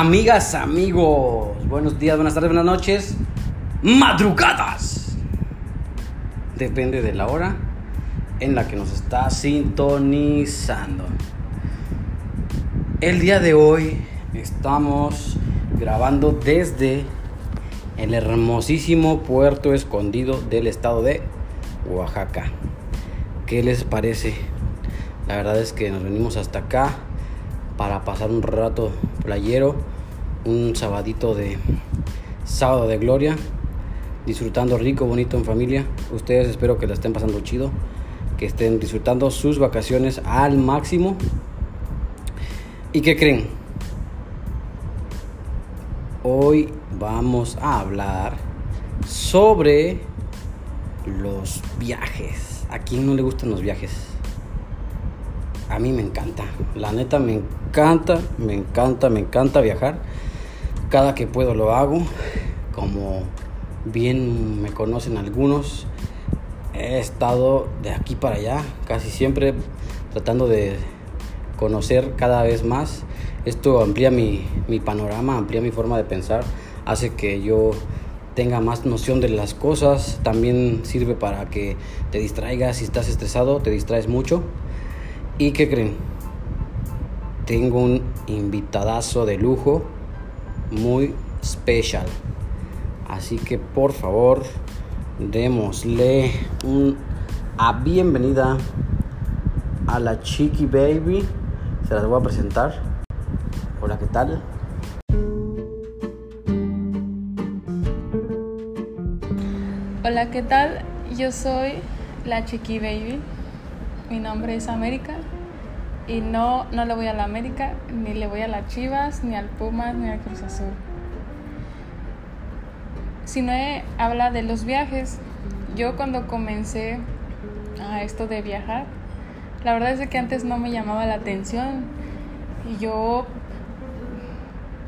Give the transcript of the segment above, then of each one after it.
Amigas, amigos, buenos días, buenas tardes, buenas noches, madrugadas. Depende de la hora en la que nos está sintonizando. El día de hoy estamos grabando desde el hermosísimo puerto escondido del estado de Oaxaca. ¿Qué les parece? La verdad es que nos venimos hasta acá para pasar un rato playero, un sabadito de sábado de gloria, disfrutando rico, bonito en familia. Ustedes espero que la estén pasando chido, que estén disfrutando sus vacaciones al máximo. ¿Y qué creen? Hoy vamos a hablar sobre los viajes. ¿A quién no le gustan los viajes? A mí me encanta. La neta me encanta, me encanta, me encanta viajar. Cada que puedo lo hago. Como bien me conocen algunos, he estado de aquí para allá, casi siempre tratando de conocer cada vez más. Esto amplía mi, mi panorama, amplía mi forma de pensar, hace que yo tenga más noción de las cosas, también sirve para que te distraigas, si estás estresado, te distraes mucho. ¿Y qué creen? Tengo un invitadazo de lujo muy especial. Así que por favor, démosle una bienvenida a la Chiqui Baby. Se las voy a presentar. Hola, ¿qué tal? Hola, ¿qué tal? Yo soy la Chiqui Baby. Mi nombre es América. Y no, no le voy a la América, ni le voy a las Chivas, ni al Pumas, ni al Cruz Azul. Si no habla de los viajes, yo cuando comencé a esto de viajar, la verdad es que antes no me llamaba la atención. Y yo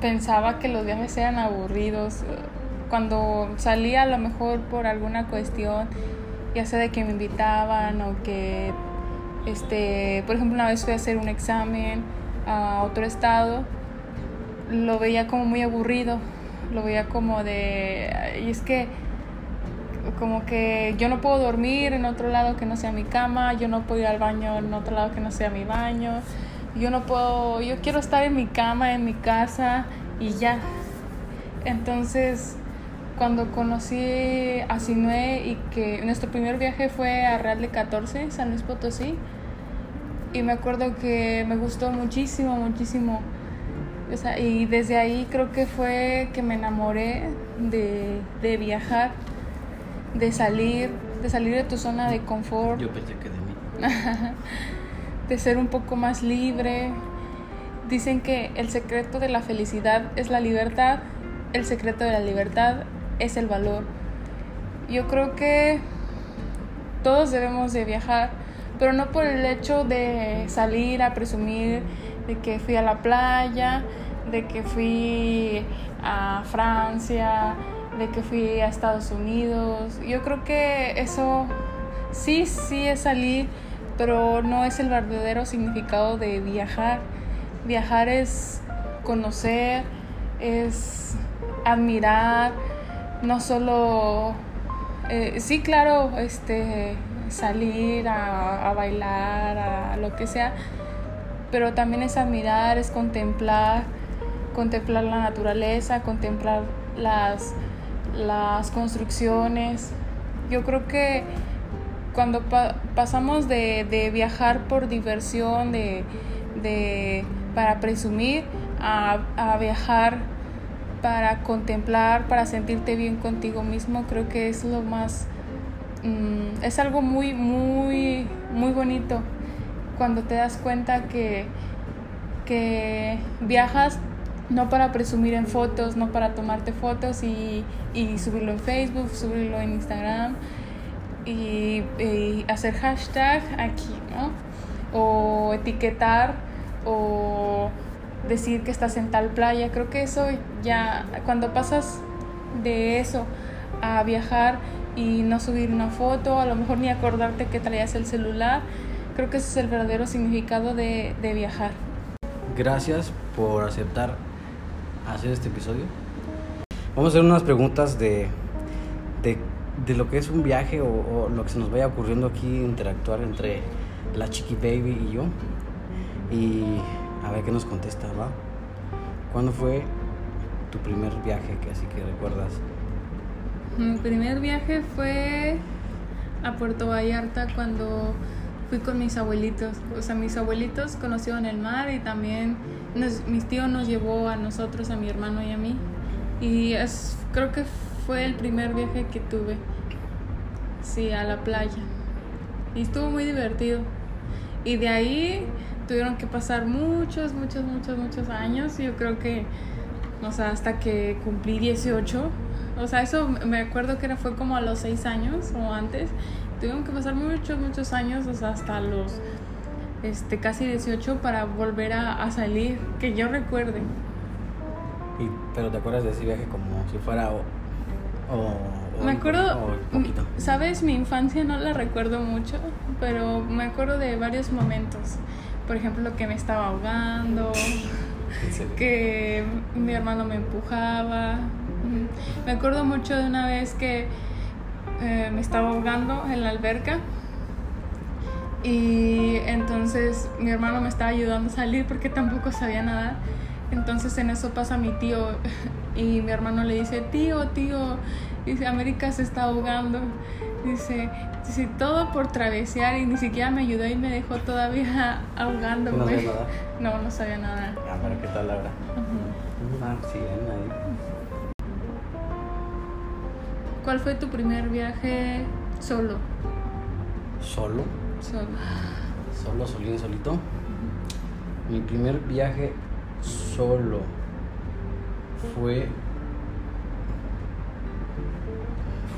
pensaba que los viajes eran aburridos. Cuando salía a lo mejor por alguna cuestión, ya sea de que me invitaban o que este, por ejemplo, una vez fui a hacer un examen a otro estado, lo veía como muy aburrido, lo veía como de, y es que como que yo no puedo dormir en otro lado que no sea mi cama, yo no puedo ir al baño en otro lado que no sea mi baño, yo no puedo, yo quiero estar en mi cama, en mi casa y ya. Entonces, cuando conocí a Sinue y que nuestro primer viaje fue a Real de 14, San Luis Potosí, y me acuerdo que me gustó muchísimo, muchísimo. O sea, y desde ahí creo que fue que me enamoré de, de viajar, de salir, de salir de tu zona de confort. Yo pensé que de mí. de ser un poco más libre. Dicen que el secreto de la felicidad es la libertad, el secreto de la libertad es el valor. Yo creo que todos debemos de viajar, pero no por el hecho de salir a presumir de que fui a la playa, de que fui a Francia, de que fui a Estados Unidos. Yo creo que eso sí, sí es salir, pero no es el verdadero significado de viajar. Viajar es conocer, es admirar, no solo, eh, sí, claro, este, salir a, bailar, a lo que sea, pero también es admirar, es contemplar, contemplar la naturaleza, contemplar las, las construcciones. Yo creo que cuando pa pasamos de, de, viajar por diversión, de, de para presumir, a, a viajar para contemplar, para sentirte bien contigo mismo, creo que es lo más, mm, es algo muy, muy, muy bonito cuando te das cuenta que, que viajas no para presumir en fotos, no para tomarte fotos y, y subirlo en Facebook, subirlo en Instagram y, y, hacer hashtag aquí, ¿no? O etiquetar o decir que estás en tal playa. Creo que eso ya, cuando pasas de eso a viajar y no subir una foto, a lo mejor ni acordarte que traías el celular, creo que ese es el verdadero significado de, de viajar. Gracias por aceptar hacer este episodio. Vamos a hacer unas preguntas de, de, de lo que es un viaje o, lo que se nos vaya ocurriendo aquí, interactuar entre la Chiqui Baby y yo. Y a ver qué nos contesta, ¿va? ¿Cuándo fue tu primer viaje que así que recuerdas? Mi primer viaje fue a Puerto Vallarta cuando fui con mis abuelitos. O sea, mis abuelitos conocieron el mar y también nos, mis tíos nos llevó a nosotros, a mi hermano y a mí. Y es, creo que fue el primer viaje que tuve. Sí, a la playa. Y estuvo muy divertido. Y de ahí tuvieron que pasar muchos, muchos, muchos, muchos años. Yo creo que, o sea, hasta que cumplí 18. O sea, eso me acuerdo que era, fue como a los 6 años o antes. Tuvieron que pasar muchos, muchos años, o sea, hasta los este, casi 18 para volver a, a salir, que yo recuerde. Y, pero te acuerdas de ese viaje como si fuera o, o, o Me acuerdo, o poquito. sabes, mi infancia no la recuerdo mucho, pero me acuerdo de varios momentos. Por ejemplo, que me estaba ahogando, que mi hermano me empujaba. Me acuerdo mucho de una vez que eh, me estaba ahogando en la alberca y entonces mi hermano me estaba ayudando a salir porque tampoco sabía nadar. Entonces en eso pasa mi tío y mi hermano le dice, tío, tío, dice, América se está ahogando. Dice, dice, todo por travesear y ni siquiera me ayudó y me dejó todavía ahogándome. ¿No sabías nadar? No, no sabía nada. Ah, pero ¿qué tal Laura? Ujú. Ah, sí, ahí. ¿Cuál fue tu primer viaje solo? ¿Solo? Solo. Solo, solín, solito. Mi primer viaje solo fue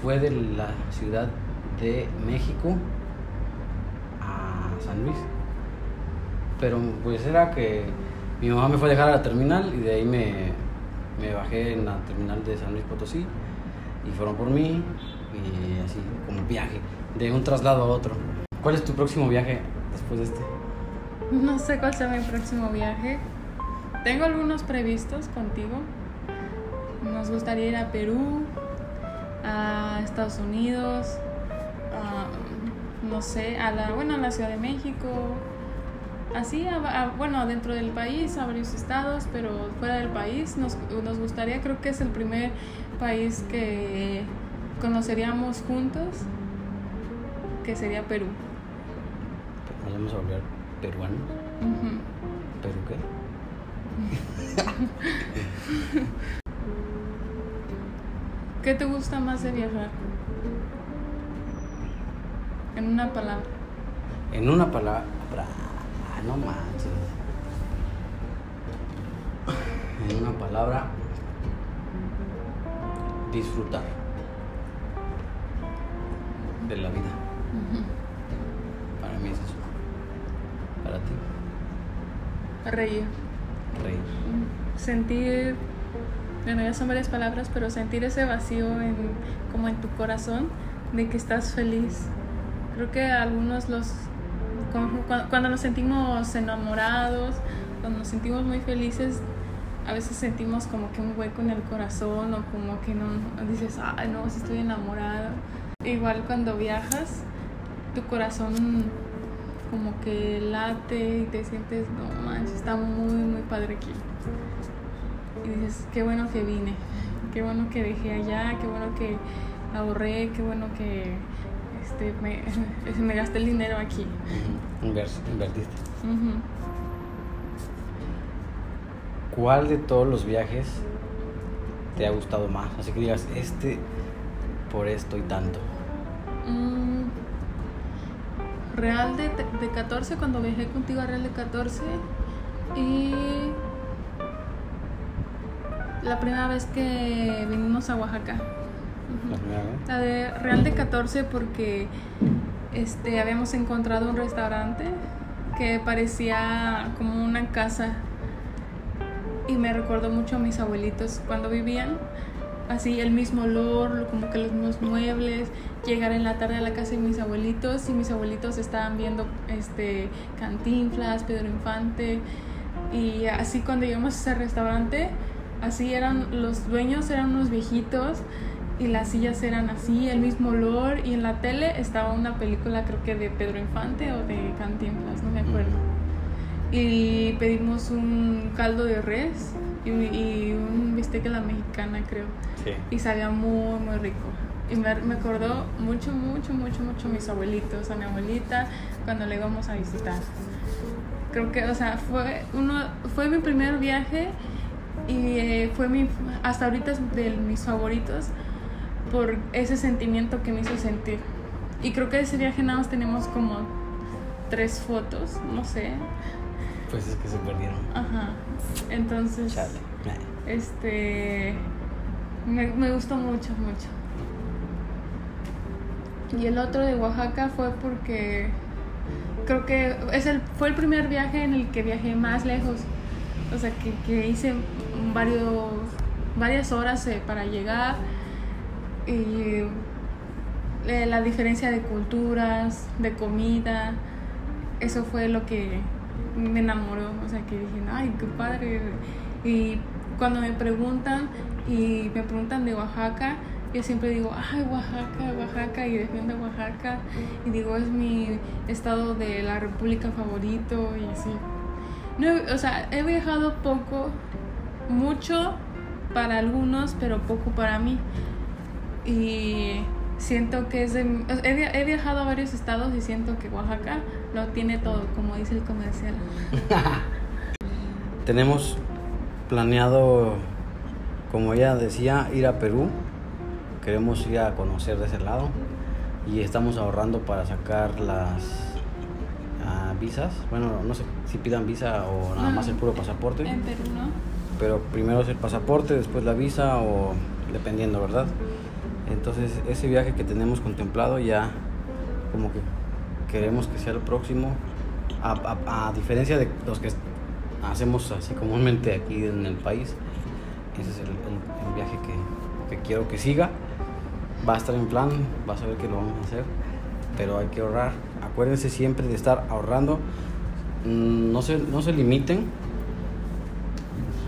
fue de la ciudad de México a San Luis. Pero pues era que mi mamá me fue a dejar a la terminal y de ahí me, me bajé en la terminal de San Luis Potosí y fueron por mí y así como viaje de un traslado a otro. ¿Cuál es tu próximo viaje después de este? No sé cuál sea mi próximo viaje. Tengo algunos previstos contigo. Nos gustaría ir a Perú, a Estados Unidos, a, no sé, a la, bueno, a la Ciudad de México. Así, a- a- bueno, dentro del país, a varios estados, pero fuera del país nos, nos gustaría, creo que es el primer país que conoceríamos juntos, que sería Perú. Nos vamos a volver peruanos. Ujú. ¿Perú qué? ¿Qué te gusta más de viajar? En una palabra. En una palabra. Ah, no manches. En una palabra. Disfrutar. De la vida. Para mí es eso. Para ti. Reír. Reír. Sentir, bueno, ya son varias palabras, pero sentir ese vacío en, como en tu corazón de que estás feliz. Creo que algunos los, cu- cu- cuando nos sentimos enamorados, cuando nos sentimos muy felices, a veces sentimos como que un hueco en el corazón o como que no dices, ay no, si estoy enamorado. Igual cuando viajas, tu corazón como que late y te sientes, no manches, está muy, muy padre aquí. Dices, qué bueno que vine, qué bueno que dejé allá, qué bueno que ahorré, qué bueno que este, me, me gasté el dinero aquí. Invertiste. ¿Cuál de todos los viajes te ha gustado más? Así que digas, este por esto y tanto. Mm, Real de, de 14, cuando viajé contigo a Real de 14. Y la primera vez que vinimos a Oaxaca. Primera vez. La de Real de 14 porque este, habíamos encontrado un restaurante que parecía como una casa y me recordó mucho a mis abuelitos cuando vivían. Así el mismo olor, como que los mismos muebles, llegar en la tarde a la casa de mis abuelitos y mis abuelitos estaban viendo este Cantinflas, Pedro Infante y así cuando llegamos a ese restaurante Así eran, los dueños eran unos viejitos y las sillas eran así, el mismo olor y en la tele estaba una película creo que de Pedro Infante o de Cantinflas, no me acuerdo. Y pedimos un caldo de res y, y un bistec a la mexicana creo. Sí. Y sabía muy, muy rico. Y me, me acordó mucho, mucho, mucho, mucho a mis abuelitos, a mi abuelita, cuando le íbamos a visitar. Creo que, o sea, fue, uno, fue mi primer viaje y eh, fue mi, hasta ahorita es de mis favoritos por ese sentimiento que me hizo sentir. Y creo que de ese viaje nada más tenemos como tres fotos, no sé. Pues es que se perdieron. Ajá. Entonces, Chale. Este, me, me gustó mucho, mucho. Y el otro de Oaxaca fue porque creo que es el, fue el primer viaje en el que viajé más lejos. O sea, que, que hice varios, varias horas eh, para llegar. Y eh, la diferencia de culturas, de comida, eso fue lo que me enamoró. O sea, que dije, ay, qué padre. Y cuando me preguntan y me preguntan de Oaxaca, yo siempre digo, ay, Oaxaca, Oaxaca, y defiendo Oaxaca, y digo, es mi estado de la república favorito, y así. No, o sea, he viajado poco, mucho para algunos, pero poco para mí. Y siento que es de... He, he viajado a varios estados y siento que Oaxaca lo tiene todo, como dice el comercial. Tenemos planeado, como ella decía, ir a Perú. Queremos ir a conocer de ese lado. Y estamos ahorrando para sacar las ah, visas. Bueno, no sé si pidan visa o nada No. más el puro pasaporte. En Perú, ¿no? Pero primero es el pasaporte, después la visa o dependiendo, ¿verdad? Entonces ese viaje que tenemos contemplado ya como que queremos que sea el próximo. A, a- a diferencia de los que hacemos así comúnmente aquí en el país, ese es el, el- el viaje que, que quiero que siga. Va a estar en plan, vas a ver que lo vamos a hacer, pero hay que ahorrar. Acuérdense siempre de estar ahorrando. Mm, No se, no se limiten.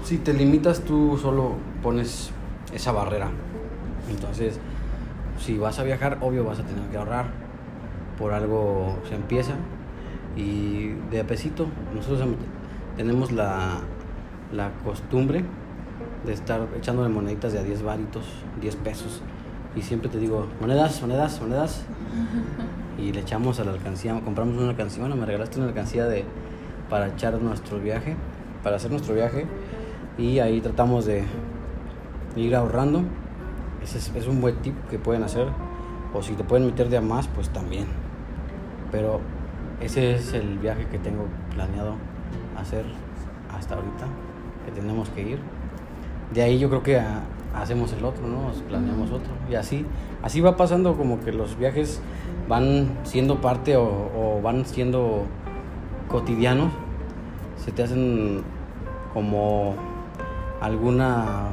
Si te limitas, tú solo pones esa barrera. Entonces, si vas a viajar, obvio vas a tener que ahorrar. Por algo se empieza. Y de a pesito, nosotros em- tenemos la, la costumbre de estar echándole moneditas de a 10 varitos, 10 pesos. Y siempre te digo, monedas, monedas, monedas. Y le echamos a la alcancía, compramos una alcancía, bueno, me regalaste una alcancía de, para echar nuestro viaje, para hacer nuestro viaje. Y ahí tratamos de ir ahorrando. Ese es, es un buen tip que pueden hacer. O si te pueden meter de a más, pues también. Pero ese es el viaje que tengo planeado hacer hasta ahorita, que tenemos que ir. De ahí yo creo que ah, hacemos el otro, ¿no? Planeamos otro. Y así, así va pasando como que los viajes van siendo parte o, o van siendo cotidianos. Se te hacen como alguna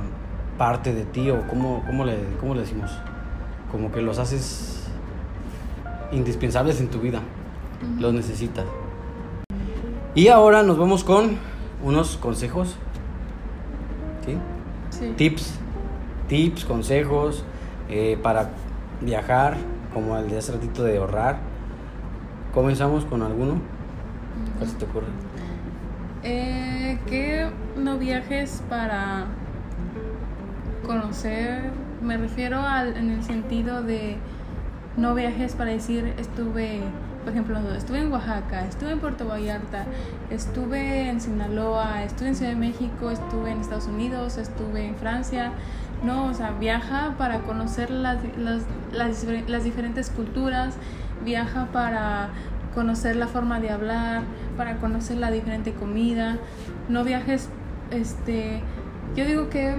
parte de ti o cómo, cómo, le, cómo le decimos. Como que los haces indispensables en tu vida. Los necesitas. Y ahora nos vamos con unos consejos. ¿Sí? Sí. Tips. Tips, consejos eh, para viajar, como el de hace ratito de ahorrar. Comenzamos con alguno. ¿Cuál se te ocurre? Eh, que no viajes para conocer, me refiero al, en el sentido de no viajes para decir estuve, por ejemplo, estuve en Oaxaca, estuve en Puerto Vallarta, estuve en Sinaloa, estuve en Ciudad de México, estuve en Estados Unidos, estuve en Francia. No, o sea, viaja para conocer las, las, las, las diferentes culturas, viaja para conocer la forma de hablar, para conocer la diferente comida. No viajes, este, yo digo que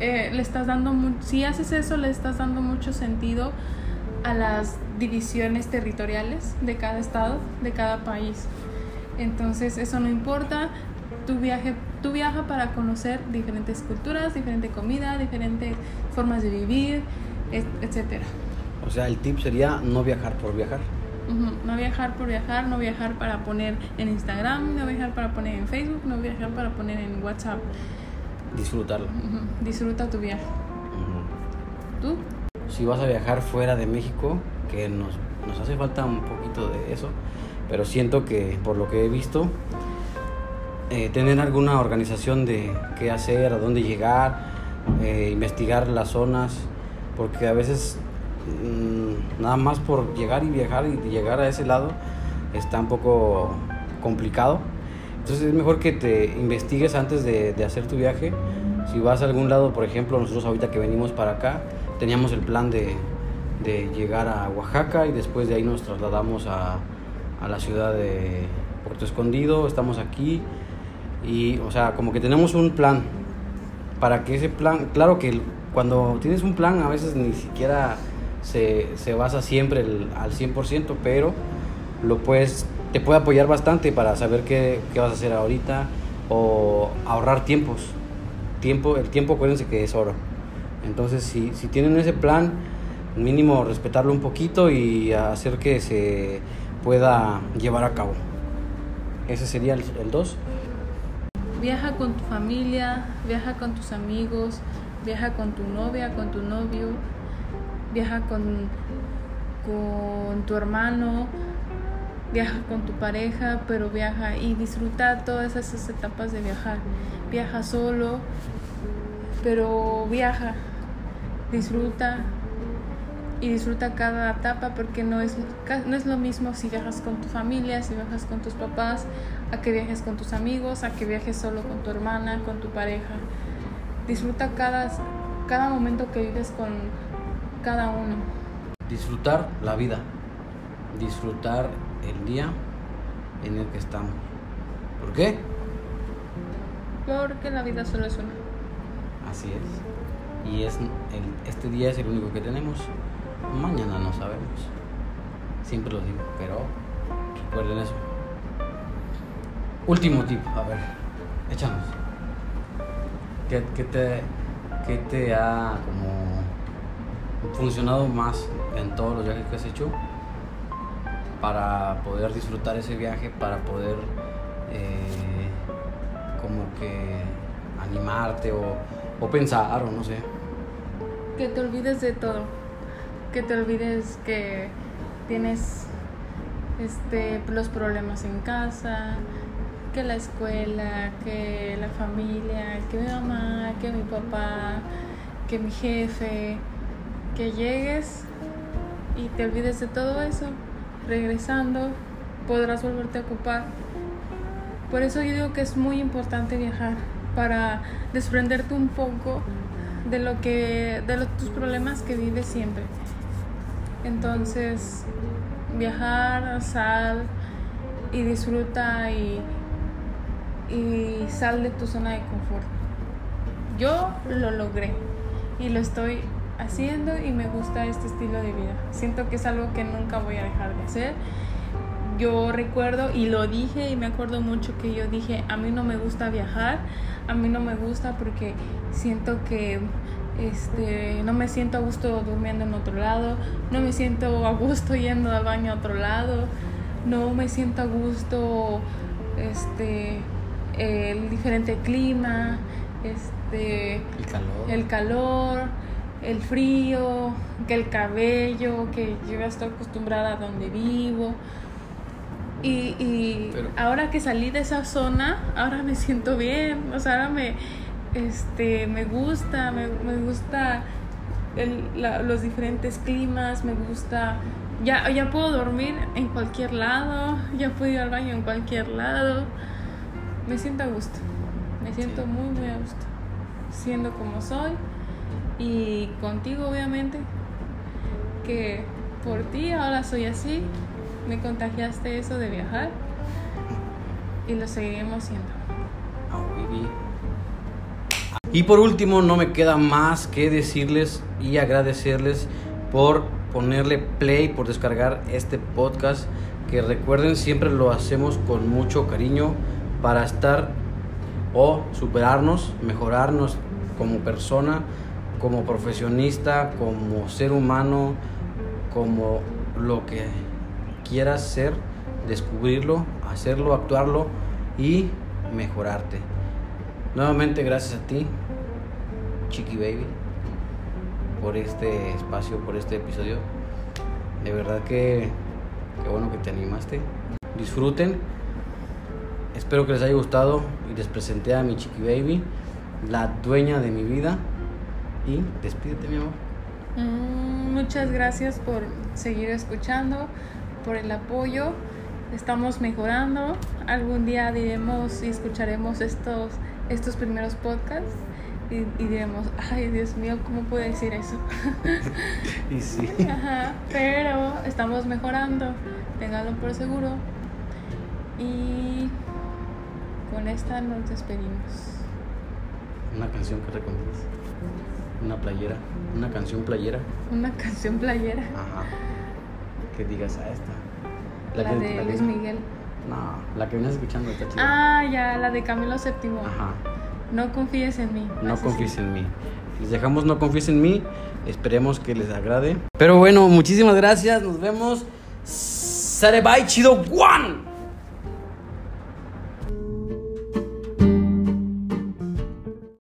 eh, le estás dando, si haces eso, le estás dando mucho sentido a las divisiones territoriales de cada estado, de cada país. Entonces, eso no importa. Tu viaje, tú viaja para conocer diferentes culturas, diferente comida, diferentes formas de vivir, et- etcétera. O sea, el tip sería no viajar por viajar. No viajar por viajar, no viajar para poner en Instagram, no viajar para poner en Facebook, no viajar para poner en WhatsApp. disfrutarlo. Disfruta tu viaje. ¿Tú? Si vas a viajar fuera de México, que nos, nos hace falta un poquito de eso, pero siento que por lo que he visto, eh, tener alguna organización de qué hacer, a dónde llegar, eh, investigar las zonas, porque a veces nada más por llegar y viajar y llegar a ese lado está un poco complicado. Entonces es mejor que te investigues antes de, hacer tu viaje. Si vas a algún lado, por ejemplo, nosotros ahorita que venimos para acá, teníamos el plan de, de llegar a Oaxaca y después de ahí nos trasladamos a, a la ciudad de Puerto Escondido, estamos aquí y, o sea, como que tenemos un plan para que ese plan, claro que cuando tienes un plan a veces ni siquiera se, se basa siempre al 100%, pero lo puedes, te puede apoyar bastante para saber qué, qué vas a hacer ahorita o ahorrar tiempos. Tiempo, el tiempo acuérdense que es oro. Entonces si, si tienen ese plan, mínimo respetarlo un poquito y hacer que se pueda llevar a cabo. Ese sería el 2. Viaja con tu familia, viaja con tus amigos, viaja con tu novia, con tu novio, viaja con, con tu hermano, viaja con tu pareja, pero viaja y disfruta todas esas etapas de viajar. Viaja solo, pero viaja, disfruta y disfruta cada etapa porque no es, no es lo mismo si viajas con tu familia, si viajas con tus papás, a que viajes con tus amigos, a que viajes solo con tu hermana, con tu pareja. Disfruta cada, cada momento que vives con cada uno. Disfrutar la vida. Disfrutar el día en el que estamos. ¿Por qué? Porque la vida solo es una. Así es. Y es el- este día es el único que tenemos. Mañana no sabemos. Siempre lo digo, pero recuerden eso. Último tip, a ver, échanos. ¿Qué, qué te, qué te ha como funcionado más en todos los viajes que has hecho para poder disfrutar ese viaje, para poder eh, como que animarte o, o pensar o no sé? Que te olvides de todo. Que te olvides que tienes este, los problemas en casa, que la escuela, que la familia, que mi mamá, que mi papá, que mi jefe. Que llegues y te olvides de todo eso. Regresando podrás volverte a ocupar. Por eso yo digo que es muy importante viajar para desprenderte un poco de lo que de los, tus problemas que vives siempre. Entonces, viajar, sal y disfruta y, y sal de tu zona de confort. Yo lo logré y lo estoy haciendo y me gusta este estilo de vida. Siento que es algo que nunca voy a dejar de hacer. Yo recuerdo y lo dije y me acuerdo mucho que yo dije, a mí no me gusta viajar, a mí no me gusta porque siento que este, no me siento a gusto durmiendo en otro lado, no me siento a gusto yendo al baño a otro lado, no me siento a gusto este, el diferente clima, este, El calor. el calor, el frío, que el cabello, que yo ya estoy acostumbrada a donde vivo. Y, y Pero- ahora que salí de esa zona, ahora me siento bien, o sea, ahora me, este, me gusta, me, me gusta el- la- los diferentes climas, me gusta, ya, ya puedo dormir en cualquier lado, ya puedo ir al baño en cualquier lado, me siento a gusto, me siento Sí. muy, muy a gusto, siendo como soy y contigo obviamente, que por ti ahora soy así, me contagiaste eso de viajar y lo seguiremos siendo. Ah. Y por último, no me queda más que decirles y agradecerles por ponerle play, por descargar este podcast. Que recuerden, siempre lo hacemos con mucho cariño para estar o superarnos, mejorarnos como persona, como profesionista, como ser humano, como lo que quieras ser, descubrirlo, hacerlo, actuarlo y mejorarte. Nuevamente gracias a ti, Chiqui Baby, por este espacio, por este episodio. De verdad que qué bueno que te animaste. Disfruten. Espero que les haya gustado y les presenté a mi Chiqui Baby, la dueña de mi vida. Y despídete, mi amor. Mm, muchas gracias por seguir escuchando, por el apoyo. Estamos mejorando. Algún día diremos y escucharemos estos, estos primeros podcasts y, y diremos, ay Dios mío, ¿cómo puedo decir eso? Y sí. Ajá, pero estamos mejorando, ténganlo por seguro. Y con esta nos despedimos. Una canción que recomiendas. Una playera. Una canción playera. Una canción playera, Ajá. Que digas a esta. la, que- de la que- Luis Miguel. No, la que vienes escuchando está chida. Ah, ya, la de Camilo VII. Ajá. No confíes en mí. No confíes sí. en mí. Les dejamos No confíes en mí. Esperemos que les agrade. Pero bueno, muchísimas gracias. Nos vemos. Sare bye, chido one.